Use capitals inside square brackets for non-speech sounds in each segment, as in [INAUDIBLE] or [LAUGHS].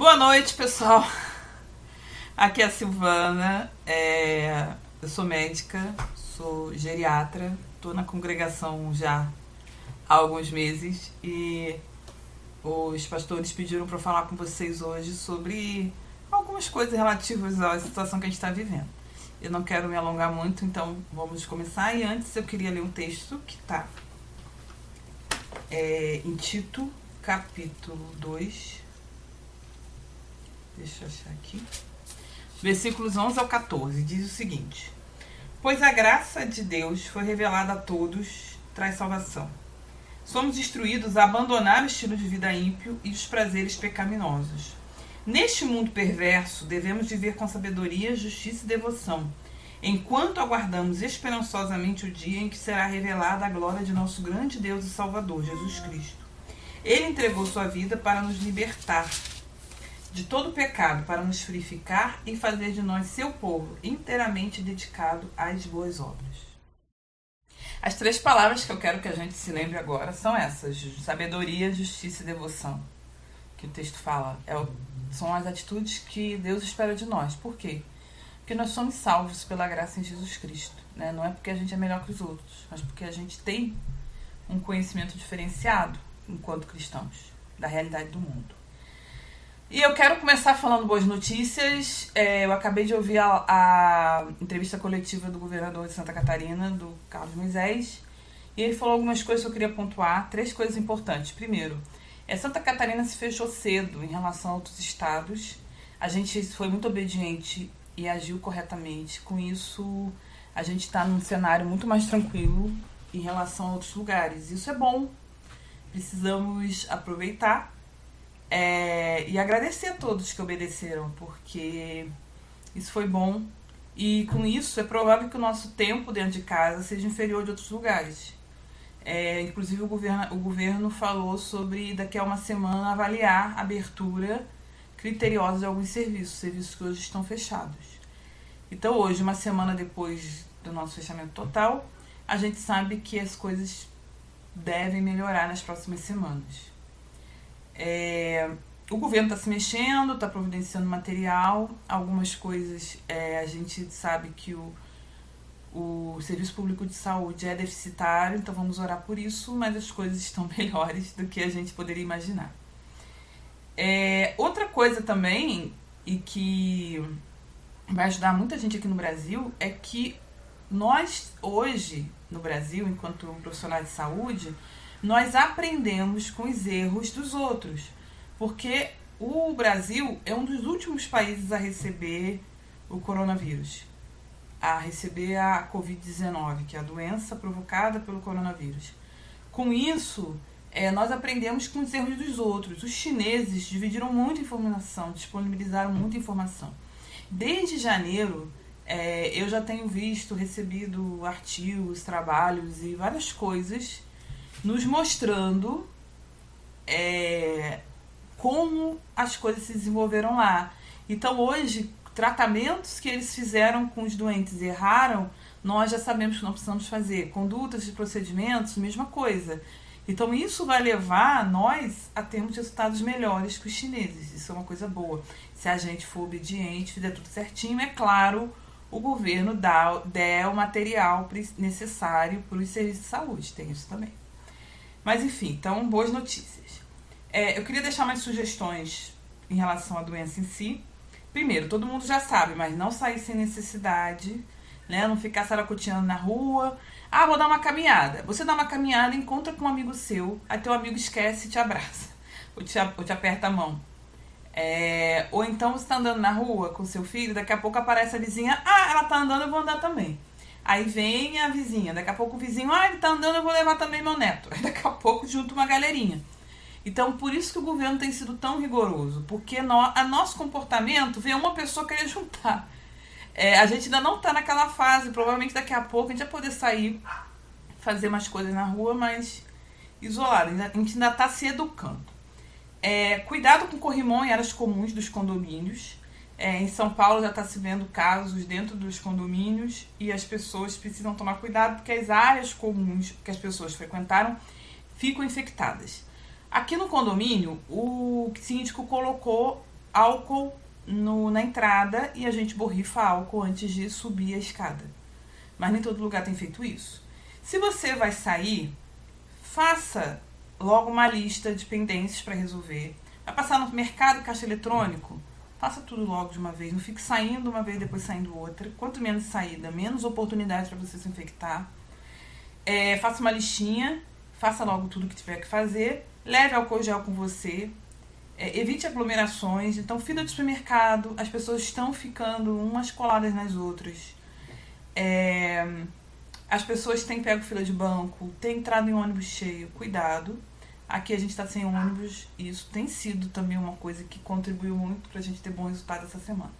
Boa noite, pessoal. Aqui é a Silvana. É... Eu sou médica, sou geriatra, estou na congregação já há alguns meses e os pastores pediram para falar com vocês hoje sobre algumas coisas relativas à situação que a gente está vivendo. Eu não quero me alongar muito, então vamos começar. E antes eu queria ler um texto que está é, em Tito, capítulo 2, Deixa eu achar aqui. Versículos 11 ao 14 diz o seguinte: Pois a graça de Deus foi revelada a todos, traz salvação. Somos instruídos a abandonar o estilo de vida ímpio e os prazeres pecaminosos. Neste mundo perverso, devemos viver com sabedoria, justiça e devoção, enquanto aguardamos esperançosamente o dia em que será revelada a glória de nosso grande Deus e Salvador, Jesus Cristo. Ele entregou sua vida para nos libertar de todo pecado para nos purificar e fazer de nós seu povo inteiramente dedicado às boas obras. As três palavras que eu quero que a gente se lembre agora são essas: sabedoria, justiça e devoção. Que o texto fala. É são as atitudes que Deus espera de nós. Por quê? Porque nós somos salvos pela graça em Jesus Cristo. Né? Não é porque a gente é melhor que os outros, mas porque a gente tem um conhecimento diferenciado enquanto cristãos da realidade do mundo. E eu quero começar falando boas notícias. É, eu acabei de ouvir a, a, entrevista coletiva do governador de Santa Catarina, do Carlos Moisés, e ele falou algumas coisas que eu queria pontuar, três coisas importantes. Primeiro, é, Santa Catarina se fechou cedo em relação a outros estados. A gente foi muito obediente e agiu corretamente. Com isso, a gente está num cenário muito mais tranquilo em relação a outros lugares. Isso é bom. Precisamos aproveitar é, e agradecer a todos que obedeceram, porque isso foi bom. E com isso é provável que o nosso tempo dentro de casa seja inferior de outros lugares. É, inclusive o governo, o governo falou sobre daqui a uma semana avaliar a abertura criteriosa de alguns serviços, serviços que hoje estão fechados. Então hoje, uma semana depois do nosso fechamento total, a gente sabe que as coisas devem melhorar nas próximas semanas. É, o governo está se mexendo, está providenciando material, algumas coisas é, a gente sabe que o, o Serviço Público de Saúde é deficitário, então vamos orar por isso, mas as coisas estão [LAUGHS] melhores do que a gente poderia imaginar. É, outra coisa também, e que vai ajudar muita gente aqui no Brasil, é que nós hoje, no Brasil, enquanto profissionais de saúde, nós aprendemos com os erros dos outros. Porque o Brasil é um dos últimos países a receber o coronavírus, a receber a Covid-19, que é a doença provocada pelo coronavírus. Com isso, é, nós aprendemos com os erros dos outros. Os chineses dividiram muita informação, disponibilizaram muita informação. Desde janeiro, é, eu já tenho visto, recebido artigos, trabalhos e várias coisas nos mostrando é, como as coisas se desenvolveram lá. Então hoje, tratamentos que eles fizeram com os doentes e erraram, nós já sabemos que não precisamos fazer. Condutas de procedimentos, mesma coisa. Então isso vai levar nós a termos resultados melhores que os chineses. Isso é uma coisa boa. Se a gente for obediente, fizer tudo certinho, é claro, o governo dá, der o material necessário para os serviços de saúde. Tem isso também. Mas enfim, então, boas notícias. É, eu queria deixar umas sugestões em relação à doença em si. Primeiro, todo mundo já sabe, mas não sair sem necessidade, né? Não ficar saracoteando na rua. Ah, vou dar uma caminhada. Você dá uma caminhada, encontra com um amigo seu, aí teu amigo esquece e te abraça. [LAUGHS] Ou te, ou te aperta a mão. É, ou então você está andando na rua com seu filho, daqui a pouco aparece a vizinha, ah, ela tá andando, eu vou andar também. Aí vem a vizinha, daqui a pouco o vizinho, ah, ele tá andando, eu vou levar também meu neto. Aí daqui a pouco junto uma galerinha. Então, por isso que o governo tem sido tão rigoroso, porque no, a nosso comportamento vê uma pessoa querer juntar. É, a gente ainda não está naquela fase, provavelmente daqui a pouco a gente vai poder sair, fazer umas coisas na rua, mas isolado. A gente ainda está se educando. É, cuidado com corrimão em áreas comuns dos condomínios. É, em São Paulo já está se vendo casos dentro dos condomínios e as pessoas precisam tomar cuidado porque as áreas comuns que as pessoas frequentaram ficam infectadas. Aqui no condomínio, o síndico colocou álcool no, na entrada e a gente borrifa álcool antes de subir a escada. Mas nem todo lugar tem feito isso. Se você vai sair, faça logo uma lista de pendências para resolver. Vai passar no mercado caixa eletrônico? Faça tudo logo de uma vez. Não fique saindo uma vez depois saindo outra. Quanto menos saída, menos oportunidade para você se infectar. É, faça uma listinha, faça logo tudo que tiver que fazer. Leve álcool gel com você. É, evite aglomerações. Então, fila de supermercado, as pessoas estão ficando umas coladas nas outras. É, as pessoas têm pego fila de banco, têm entrado em ônibus cheio. Cuidado. Aqui a gente está sem ônibus e isso tem sido também uma coisa que contribuiu muito para a gente ter bom resultado essa semana.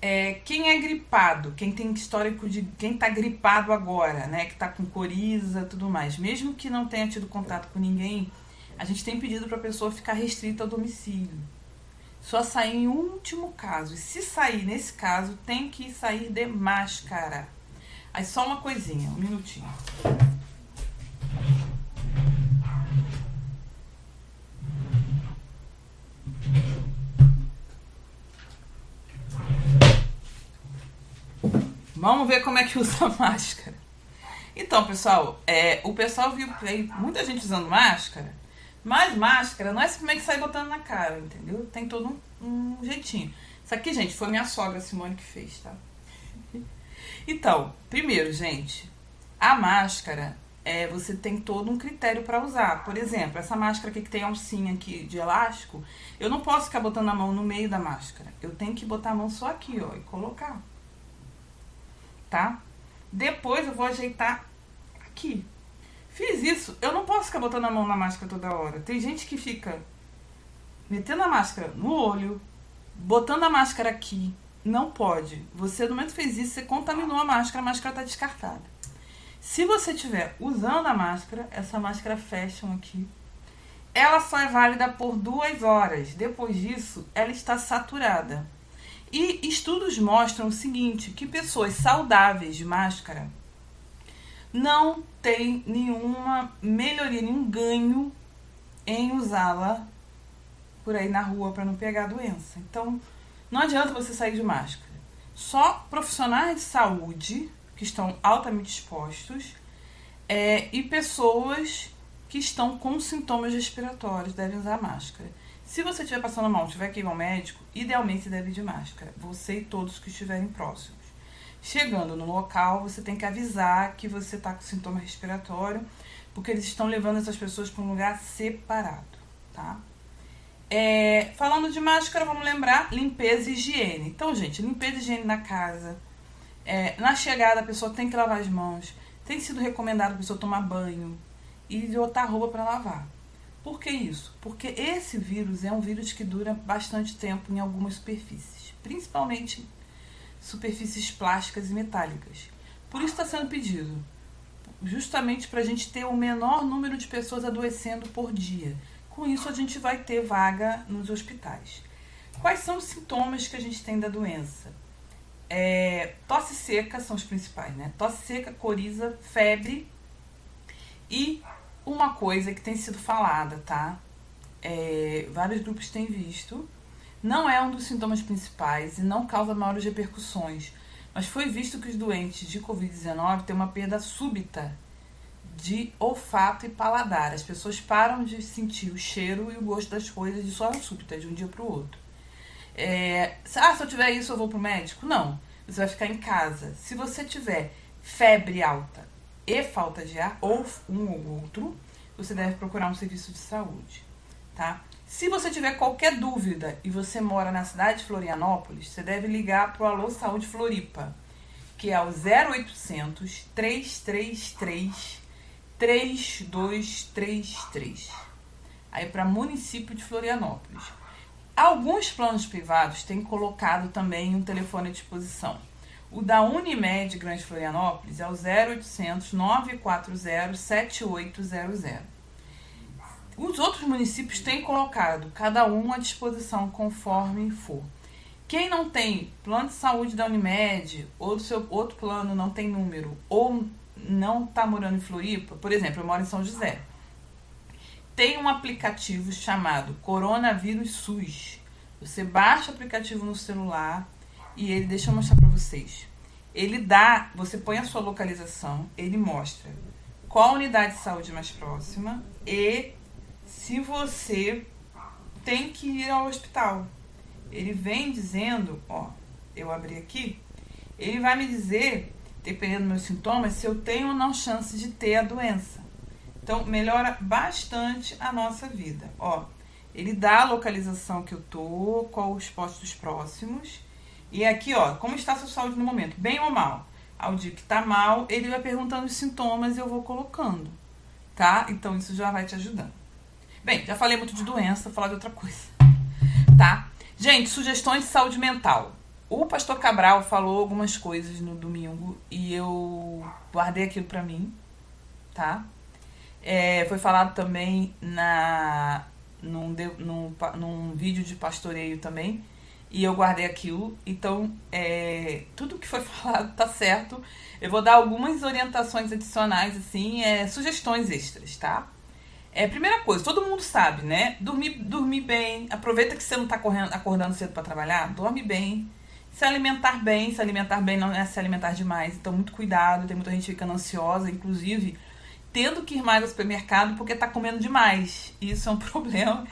É, quem é gripado, quem tem histórico de quem está gripado agora, né, que está com coriza, tudo mais, mesmo que não tenha tido contato com ninguém, a gente tem pedido para a pessoa ficar restrita ao domicílio. Só sair em último caso. E se sair nesse caso, tem que sair de máscara. Aí só uma coisinha, um minutinho. Vamos ver como é que usa [LAUGHS] máscara. Então, pessoal, é, o pessoal viu muita gente usando máscara, mas máscara não é simplesmente sair botando na cara, entendeu? Tem todo um, um jeitinho. Isso aqui, gente, foi minha sogra Simone que fez, tá? [LAUGHS] Então, primeiro, gente, a máscara, é, você tem todo um critério para usar. Por exemplo, essa máscara aqui que tem alcinha aqui de elástico, eu não posso ficar botando a mão no meio da máscara. Eu tenho que botar a mão só aqui, ó, e colocar tá? Depois eu vou ajeitar aqui. Fiz isso, eu não posso ficar botando a mão na máscara toda hora. Tem gente que fica metendo a máscara no olho, botando a máscara aqui. Não pode. Você, no momento que fez isso, você contaminou a máscara, a máscara está descartada. Se você estiver usando a máscara, essa máscara fashion aqui, ela só é válida por duas horas. Depois disso, ela está saturada. E estudos mostram o seguinte, que pessoas saudáveis de máscara não têm nenhuma melhoria, nenhum ganho em usá-la por aí na rua para não pegar a doença. Então, não adianta você sair de máscara. Só profissionais de saúde que estão altamente expostos é, e pessoas que estão com sintomas respiratórios devem usar máscara. Se você estiver passando mal, tiver que ir ao médico, idealmente deve ir de máscara. Você e todos que estiverem próximos. Chegando no local, você tem que avisar que você está com sintoma respiratório, porque eles estão levando essas pessoas para um lugar separado, tá? É, falando de máscara, vamos lembrar limpeza e higiene. Então, gente, limpeza e higiene na casa. É, na chegada, a pessoa tem que lavar as mãos. Tem sido recomendado a pessoa tomar banho e botar roupa para lavar. Por que isso? Porque esse vírus é um vírus que dura bastante tempo em algumas superfícies, principalmente superfícies plásticas e metálicas. Por isso está sendo pedido, justamente para a gente ter o menor número de pessoas adoecendo por dia. Com isso, a gente vai ter vaga nos hospitais. Quais são os sintomas que a gente tem da doença? É, tosse seca são os principais, né? Tosse seca, coriza, febre e uma coisa que tem sido falada, tá? É, vários grupos têm visto. Não é um dos sintomas principais e não causa maiores repercussões, mas foi visto que os doentes de Covid-19 têm uma perda súbita de olfato e paladar. As pessoas param de sentir o cheiro e o gosto das coisas de forma súbita, de um dia para o outro. É, ah, se eu tiver isso, eu vou pro médico? Não. Você vai ficar em casa. Se você tiver febre alta, e falta de ar, ou um ou outro, você deve procurar um serviço de saúde, tá? Se você tiver qualquer dúvida e você mora na cidade de Florianópolis, você deve ligar para o Alô Saúde Floripa, que é o 0800 333 3233. Aí para município de Florianópolis. Alguns planos privados têm colocado também um telefone à disposição. O da Unimed Grande Florianópolis é o 0800 940 7800. Os outros municípios têm colocado cada um à disposição conforme for. Quem não tem plano de saúde da Unimed, ou do seu outro plano não tem número, ou não está morando em Floripa, por exemplo, eu moro em São José, tem um aplicativo chamado Coronavírus SUS Você baixa o aplicativo no celular e ele, deixa eu mostrar para vocês. Ele dá, você põe a sua localização, ele mostra qual unidade de saúde mais próxima e se você tem que ir ao hospital. Ele vem dizendo, ó, eu abri aqui, ele vai me dizer, dependendo dos meus sintomas, se eu tenho ou não chance de ter a doença. Então, melhora bastante a nossa vida. Ó, ele dá a localização que eu tô, qual os postos próximos. E aqui, ó, como está a sua saúde no momento? Bem ou mal? Ao dia que tá mal, ele vai perguntando os sintomas e eu vou colocando, tá? Então isso já vai te ajudando. Bem, já falei muito de doença, vou falar de outra coisa, tá? Gente, sugestões de saúde mental. O pastor Cabral falou algumas coisas no domingo e eu guardei aquilo para mim, tá? É, foi falado também na num, num, num vídeo de pastoreio também. E eu guardei aquilo. Então, é, tudo que foi [LAUGHS] falado tá certo. Eu vou dar algumas orientações adicionais, assim, é, sugestões extras, tá? É, primeira coisa, todo mundo sabe, né? Dormir, dormir bem. Aproveita que você não tá correndo, acordando cedo para trabalhar. Dorme bem. Se alimentar bem. Se alimentar bem não é se alimentar demais. Então, muito cuidado. Tem muita gente ficando ansiosa. Inclusive, tendo que ir mais ao supermercado porque está comendo demais. Isso é um [LAUGHS] problema.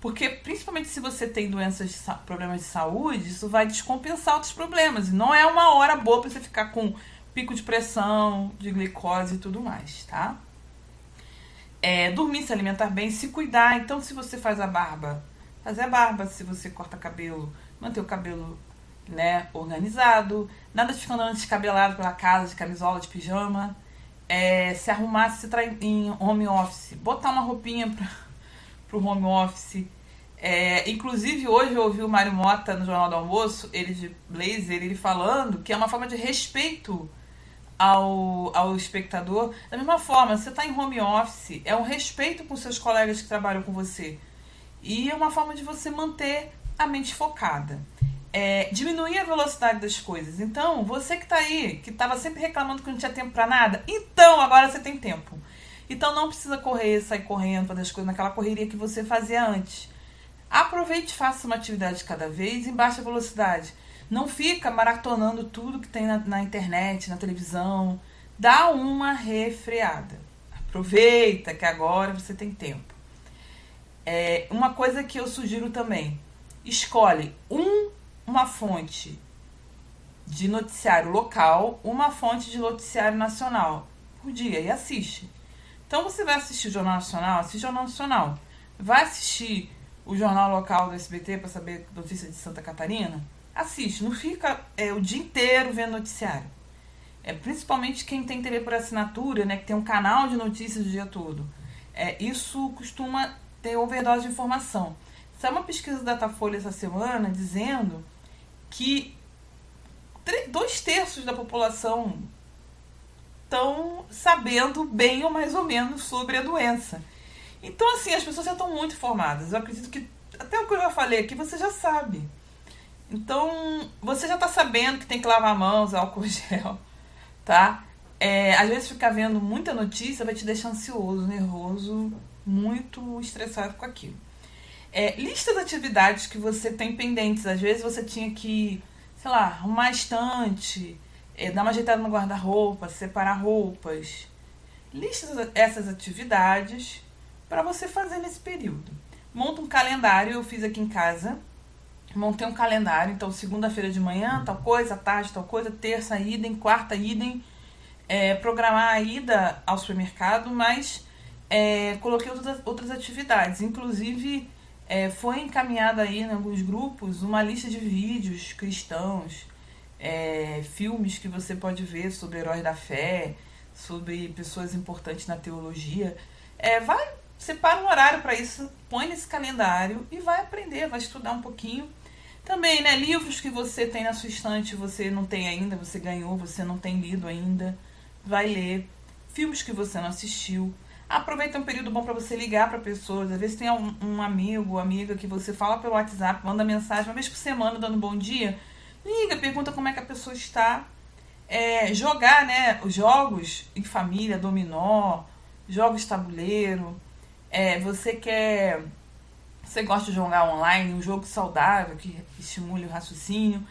Porque, principalmente se você tem doenças, de problemas de saúde, isso vai descompensar outros problemas. E não é uma hora boa para você ficar com pico de pressão, de glicose e tudo mais, tá? É, dormir, se alimentar bem, se cuidar. Então, se você faz a barba, fazer a barba. Se você corta cabelo, manter o cabelo né, organizado. Nada de ficar andando descabelado pela casa, de camisola, de pijama é, se arrumar se trair em home office, botar uma roupinha para o home office. É, inclusive, hoje eu ouvi o Mário Mota no Jornal do Almoço, ele de blazer, ele falando que é uma forma de respeito ao, ao espectador. Da mesma forma, você está em home office, é um respeito com seus colegas que trabalham com você. E é uma forma de você manter a mente focada é, diminuir a velocidade das coisas. Então, você que está aí, que estava sempre reclamando que não tinha tempo para nada, então agora você tem tempo. Então não precisa correr, sair correndo, fazer as coisas naquela correria que você fazia antes. Aproveite e faça uma atividade de cada vez em baixa velocidade. Não fica maratonando tudo que tem na, na internet, na televisão. Dá uma refreada. Aproveita que agora você tem tempo. É, uma coisa que eu sugiro também: escolhe um uma fonte de noticiário local, uma fonte de noticiário nacional por dia e assiste. Então você vai assistir o Jornal Nacional, assiste o Jornal Nacional. Vai assistir o jornal local do SBT para saber notícia de Santa Catarina? Assiste, não fica é, o dia inteiro vendo noticiário. É, principalmente quem tem TV por assinatura, né, que tem um canal de notícias o dia todo. É, isso costuma ter overdose de informação. Saiu uma pesquisa da Datafolha essa semana dizendo que dois terços da população estão sabendo bem ou mais ou menos sobre a doença. Então, assim, as pessoas já estão muito informadas. Eu acredito que até o que eu já falei aqui você já sabe. Então, você já está sabendo que tem que lavar mãos, álcool [LAUGHS] gel, tá? É, às vezes ficar vendo muita notícia vai te deixar ansioso, nervoso, muito estressado com aquilo. É, lista de atividades que você tem pendentes. Às vezes você tinha que, sei lá, arrumar estante, é, dar uma ajeitada no guarda-roupa, separar roupas. Lista essas atividades para você fazer nesse período. Monta um calendário, eu fiz aqui em casa. Montei um calendário, então segunda-feira de manhã, tal coisa, tarde, tal coisa, terça, idem, quarta, idem. É, programar a ida ao supermercado, mas é, coloquei outras, outras atividades, inclusive é, foi encaminhada aí em alguns grupos uma lista de vídeos cristãos, é, filmes que você pode ver sobre heróis da fé, sobre pessoas importantes na teologia. É, vai, separa um horário para isso, põe nesse calendário e vai aprender, vai estudar um pouquinho. Também, né, livros que você tem na sua estante, você não tem ainda, você ganhou, você não tem lido ainda, vai ler. Filmes que você não assistiu. Aproveita um período bom para você ligar para pessoas. Às vezes tem um, um amigo, amiga que você fala pelo WhatsApp, manda mensagem uma vez por semana dando bom dia. Liga, pergunta como é que a pessoa está. É, jogar, né? Os jogos em família, dominó, jogos tabuleiro. É, você quer você gosta de jogar online, um jogo saudável que estimule o raciocínio.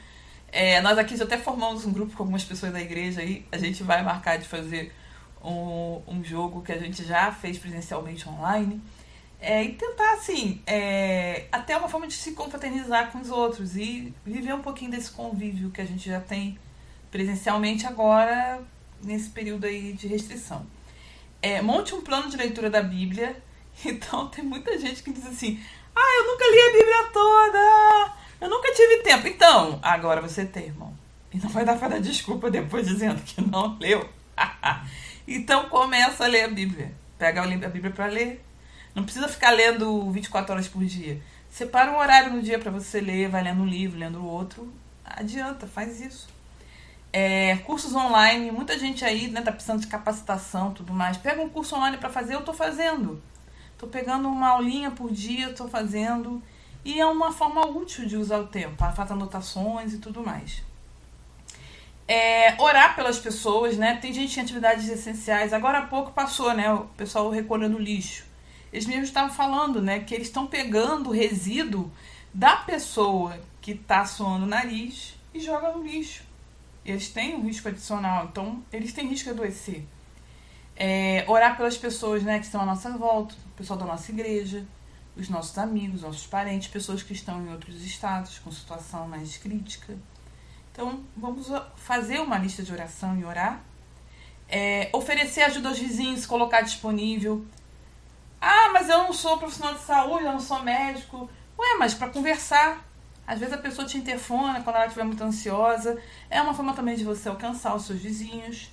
É, nós aqui já até formamos um grupo com algumas pessoas da igreja aí. A gente vai marcar de fazer um, um jogo que a gente já fez presencialmente online. É, e tentar, assim, é, até uma forma de se confraternizar com os outros e viver um pouquinho desse convívio que a gente já tem presencialmente agora, nesse período aí de restrição. É, monte um plano de leitura da Bíblia. [LAUGHS] Então, tem muita gente que diz assim: Ah, eu nunca li a Bíblia toda! Eu nunca tive tempo. Então, agora você tem, irmão. E não vai dar para dar desculpa depois dizendo que não leu. [LAUGHS] então, começa a ler a Bíblia. Pega a Bíblia para ler não precisa ficar lendo 24 horas por dia. Separa um horário no dia para você ler, vai lendo um livro, lendo outro. Adianta, faz isso. É, cursos online, muita gente aí né, tá precisando de capacitação tudo mais. Pega um curso online para fazer, eu tô fazendo. Tô pegando uma aulinha por dia, tô fazendo. E é uma forma útil de usar o tempo, fazer anotações e tudo mais. É, orar pelas pessoas, né? Tem gente em atividades essenciais. Agora há pouco passou, né? O pessoal recolhendo lixo eles mesmos estavam falando, né, que eles estão pegando o resíduo da pessoa que está suando o nariz e joga no lixo. Eles têm um risco adicional, então eles têm risco de adoecer. É, orar pelas pessoas né, que estão à nossa volta, o pessoal da nossa igreja, os nossos amigos, nossos parentes, pessoas que estão em outros estados com situação mais crítica. Então, vamos fazer uma lista de oração e orar. É, oferecer ajuda aos vizinhos, colocar disponível. Eu não sou profissional de saúde, eu não sou médico. Ué, mas para conversar. Às vezes a pessoa te interfona quando ela estiver muito ansiosa. É uma forma também de você alcançar os seus vizinhos.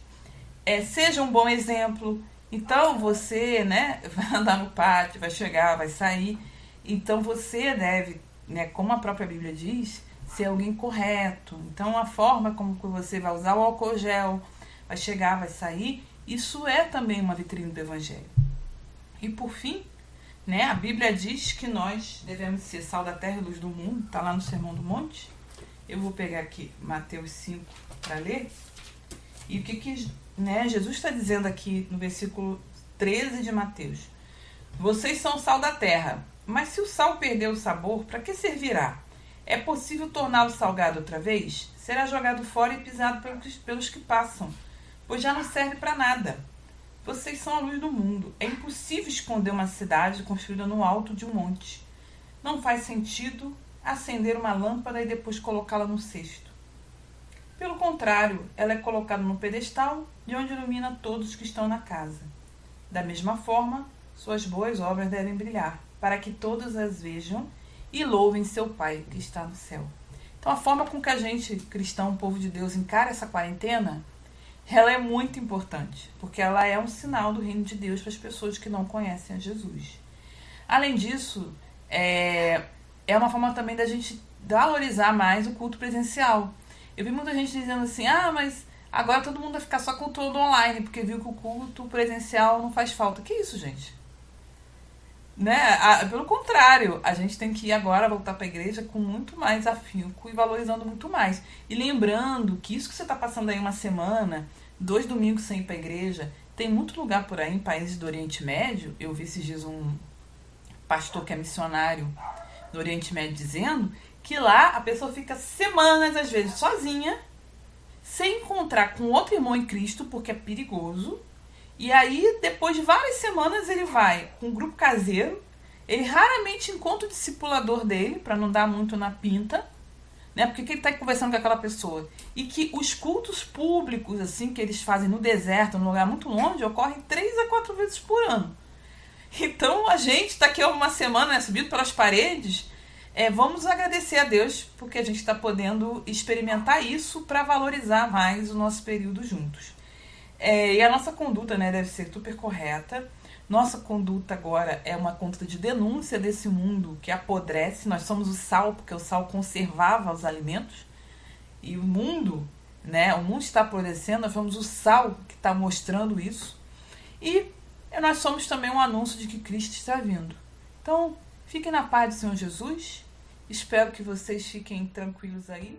É, seja um bom exemplo. Então você, né, [LAUGHS] vai andar no pátio, vai chegar, vai sair. Então você deve, né, como a própria Bíblia diz, ser alguém correto. Então a forma como você vai usar o álcool gel, vai chegar, vai sair, isso é também uma vitrine do evangelho. E por fim, né, a Bíblia diz que nós devemos ser sal da terra e luz do mundo, está lá no Sermão do Monte. Eu vou pegar aqui Mateus 5 para ler. E o que, que né, Jesus está dizendo aqui no versículo 13 de Mateus? Vocês são sal da terra, mas se o sal perder o sabor, para que servirá? É possível torná-lo salgado outra vez? Será jogado fora e pisado pelos, pelos que passam, pois já não serve para nada. Vocês são a luz do mundo. É impossível esconder uma cidade construída no alto de um monte. Não faz sentido acender uma lâmpada e depois colocá-la no cesto. Pelo contrário, ela é colocada no pedestal de onde ilumina todos que estão na casa. Da mesma forma, suas boas obras devem brilhar, para que todos as vejam e louvem seu Pai que está no céu. Então, a forma com que a gente, cristão, povo de Deus, encara essa quarentena ela é muito importante, porque ela é um sinal do reino de Deus para as pessoas que não conhecem a Jesus. Além disso, é, é uma forma também da gente valorizar mais o culto presencial. Eu vi muita gente dizendo assim: ah, mas agora todo mundo vai ficar só cultuando online, porque viu que o culto presencial não faz falta. Que isso, gente? Né? A, pelo contrário, a gente tem que ir agora voltar para a igreja com muito mais afinco e valorizando muito mais. E lembrando que isso que você está passando aí uma semana, dois domingos sem ir para a igreja, tem muito lugar por aí em países do Oriente Médio. Eu vi esses dias um pastor que é missionário no Oriente Médio dizendo que lá a pessoa fica semanas, às vezes, sozinha, sem encontrar com outro irmão em Cristo, porque é perigoso e aí, depois de várias semanas, ele vai com um grupo caseiro. Ele raramente encontra o discipulador dele, para não dar muito na pinta, né? Porque ele está conversando com aquela pessoa. E que os cultos públicos, assim, que eles fazem no deserto, num lugar muito longe, ocorrem três a quatro vezes por ano. Então, a gente está aqui uma semana, né, subido pelas paredes. É, vamos agradecer a Deus porque a gente está podendo experimentar isso para valorizar mais o nosso período juntos. É, e a nossa conduta né, deve ser super correta. Nossa conduta agora é uma conduta de denúncia desse mundo que apodrece. Nós somos o sal, porque o sal conservava os alimentos. E o mundo, né, o mundo está apodrecendo, nós somos o sal que está mostrando isso. E nós somos também um anúncio de que Cristo está vindo. Então, fiquem na paz do Senhor Jesus. Espero que vocês fiquem tranquilos aí.